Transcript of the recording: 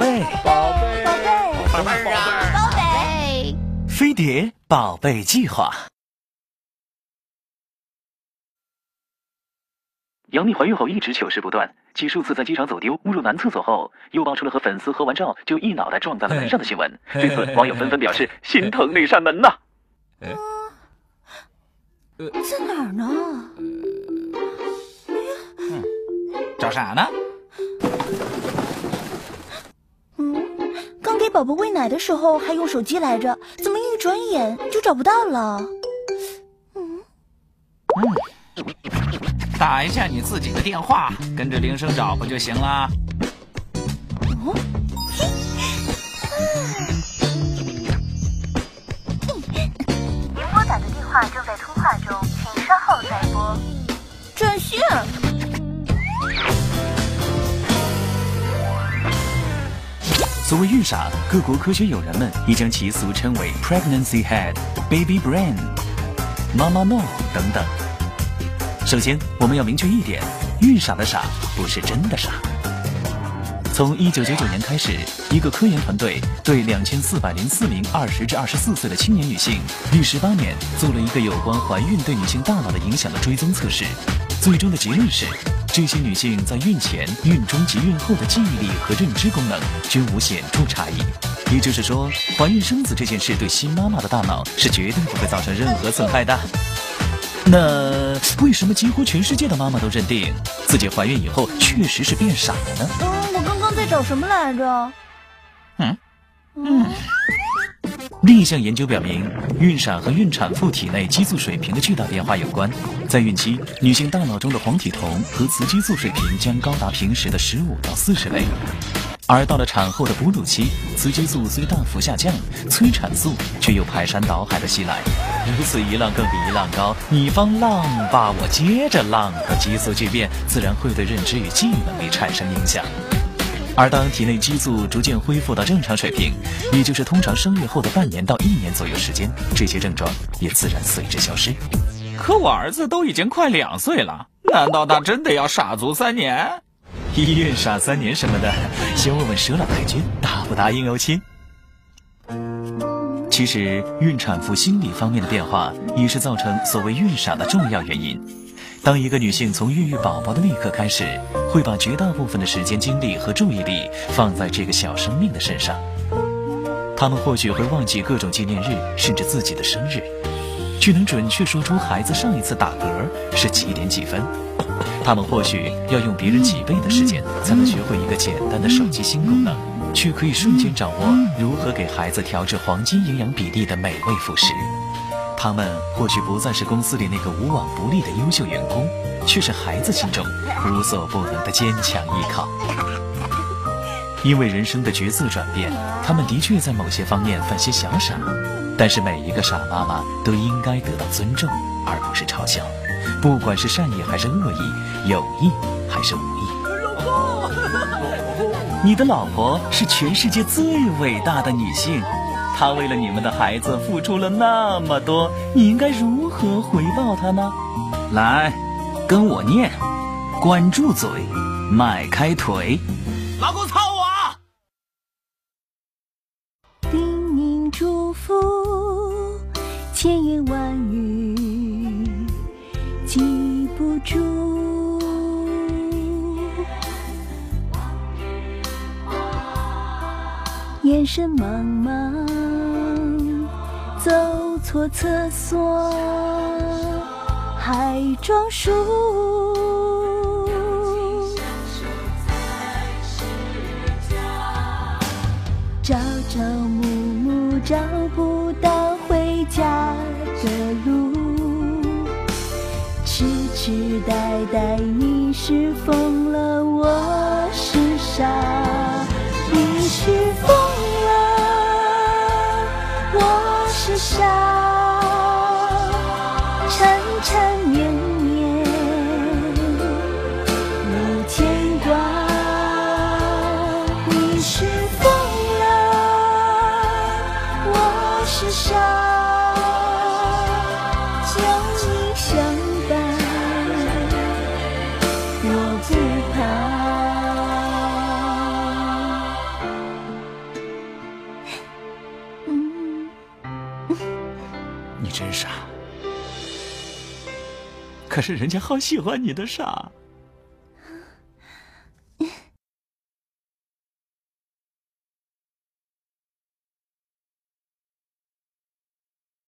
贝，宝贝，宝贝，宝贝啊！宝贝，飞碟宝贝计划。杨幂怀孕后一直糗事不断，其数次在机场走丢、误入男厕所后，又爆出了和粉丝合完照就一脑袋撞在了门上的新闻。对此，网友纷纷表示心疼那扇门呐。在哪儿呢？找啥呢？宝宝喂奶的时候还用手机来着，怎么一转眼就找不到了？嗯，打一下你自己的电话，跟着铃声找不就行了？哦，您拨打的电话正在所谓孕傻，各国科学友人们已将其俗称为 pregnancy head、baby brain、妈妈脑等等。首先，我们要明确一点，孕傻的傻不是真的傻。从一九九九年开始，一个科研团队对两千四百零四名二十至二十四岁的青年女性，历时八年做了一个有关怀孕对女性大脑的影响的追踪测试。最终的结论是，这些女性在孕前、孕中及孕后的记忆力和认知功能均无显著差异。也就是说，怀孕生子这件事对新妈妈的大脑是绝对不会造成任何损害的。那为什么几乎全世界的妈妈都认定自己怀孕以后确实是变傻了呢？嗯，我刚刚在找什么来着？嗯嗯。另一项研究表明，孕傻和孕产妇体内激素水平的巨大变化有关。在孕期，女性大脑中的黄体酮和雌激素水平将高达平时的十五到四十倍，而到了产后的哺乳期，雌激素虽大幅下降，催产素却又排山倒海的袭来。如此一浪更比一浪高，你方浪把我接着浪的激素巨变，自然会对认知与记忆能力产生影响。而当体内激素逐渐恢复到正常水平，也就是通常生育后的半年到一年左右时间，这些症状也自然随之消失。可我儿子都已经快两岁了，难道他真的要傻足三年？医院傻三年什么的，先问问佘老太君答不答应哦，亲。其实，孕产妇心理方面的变化，也是造成所谓孕傻的重要原因。当一个女性从孕育宝宝的那一刻开始，会把绝大部分的时间、精力和注意力放在这个小生命的身上。他们或许会忘记各种纪念日，甚至自己的生日，却能准确说出孩子上一次打嗝是几点几分。他们或许要用别人几倍的时间才能学会一个简单的手机新功能，却可以瞬间掌握如何给孩子调制黄金营养比例的美味辅食。他们或许不再是公司里那个无往不利的优秀员工，却是孩子心中无所不能的坚强依靠。因为人生的角色转变，他们的确在某些方面犯些小傻，但是每一个傻妈妈都应该得到尊重，而不是嘲笑。不管是善意还是恶意，有意还是无意。你的老婆是全世界最伟大的女性。她为了你们的孩子付出了那么多，你应该如何回报她呢？来，跟我念：管住嘴，迈开腿。老公操我！叮咛嘱咐，千言万语记不住。眼神茫茫。走错厕所还装熟，朝朝暮暮找不到回家的路，痴痴呆呆你是疯了，我是傻，你是疯了。我是傻，你真傻。可是人家好喜欢你的傻。